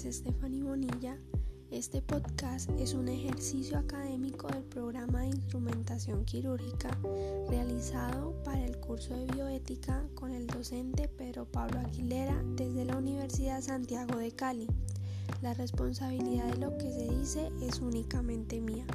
Fanny Bonilla. Este podcast es un ejercicio académico del programa de instrumentación quirúrgica realizado para el curso de bioética con el docente Pedro Pablo Aguilera desde la Universidad Santiago de Cali. La responsabilidad de lo que se dice es únicamente mía.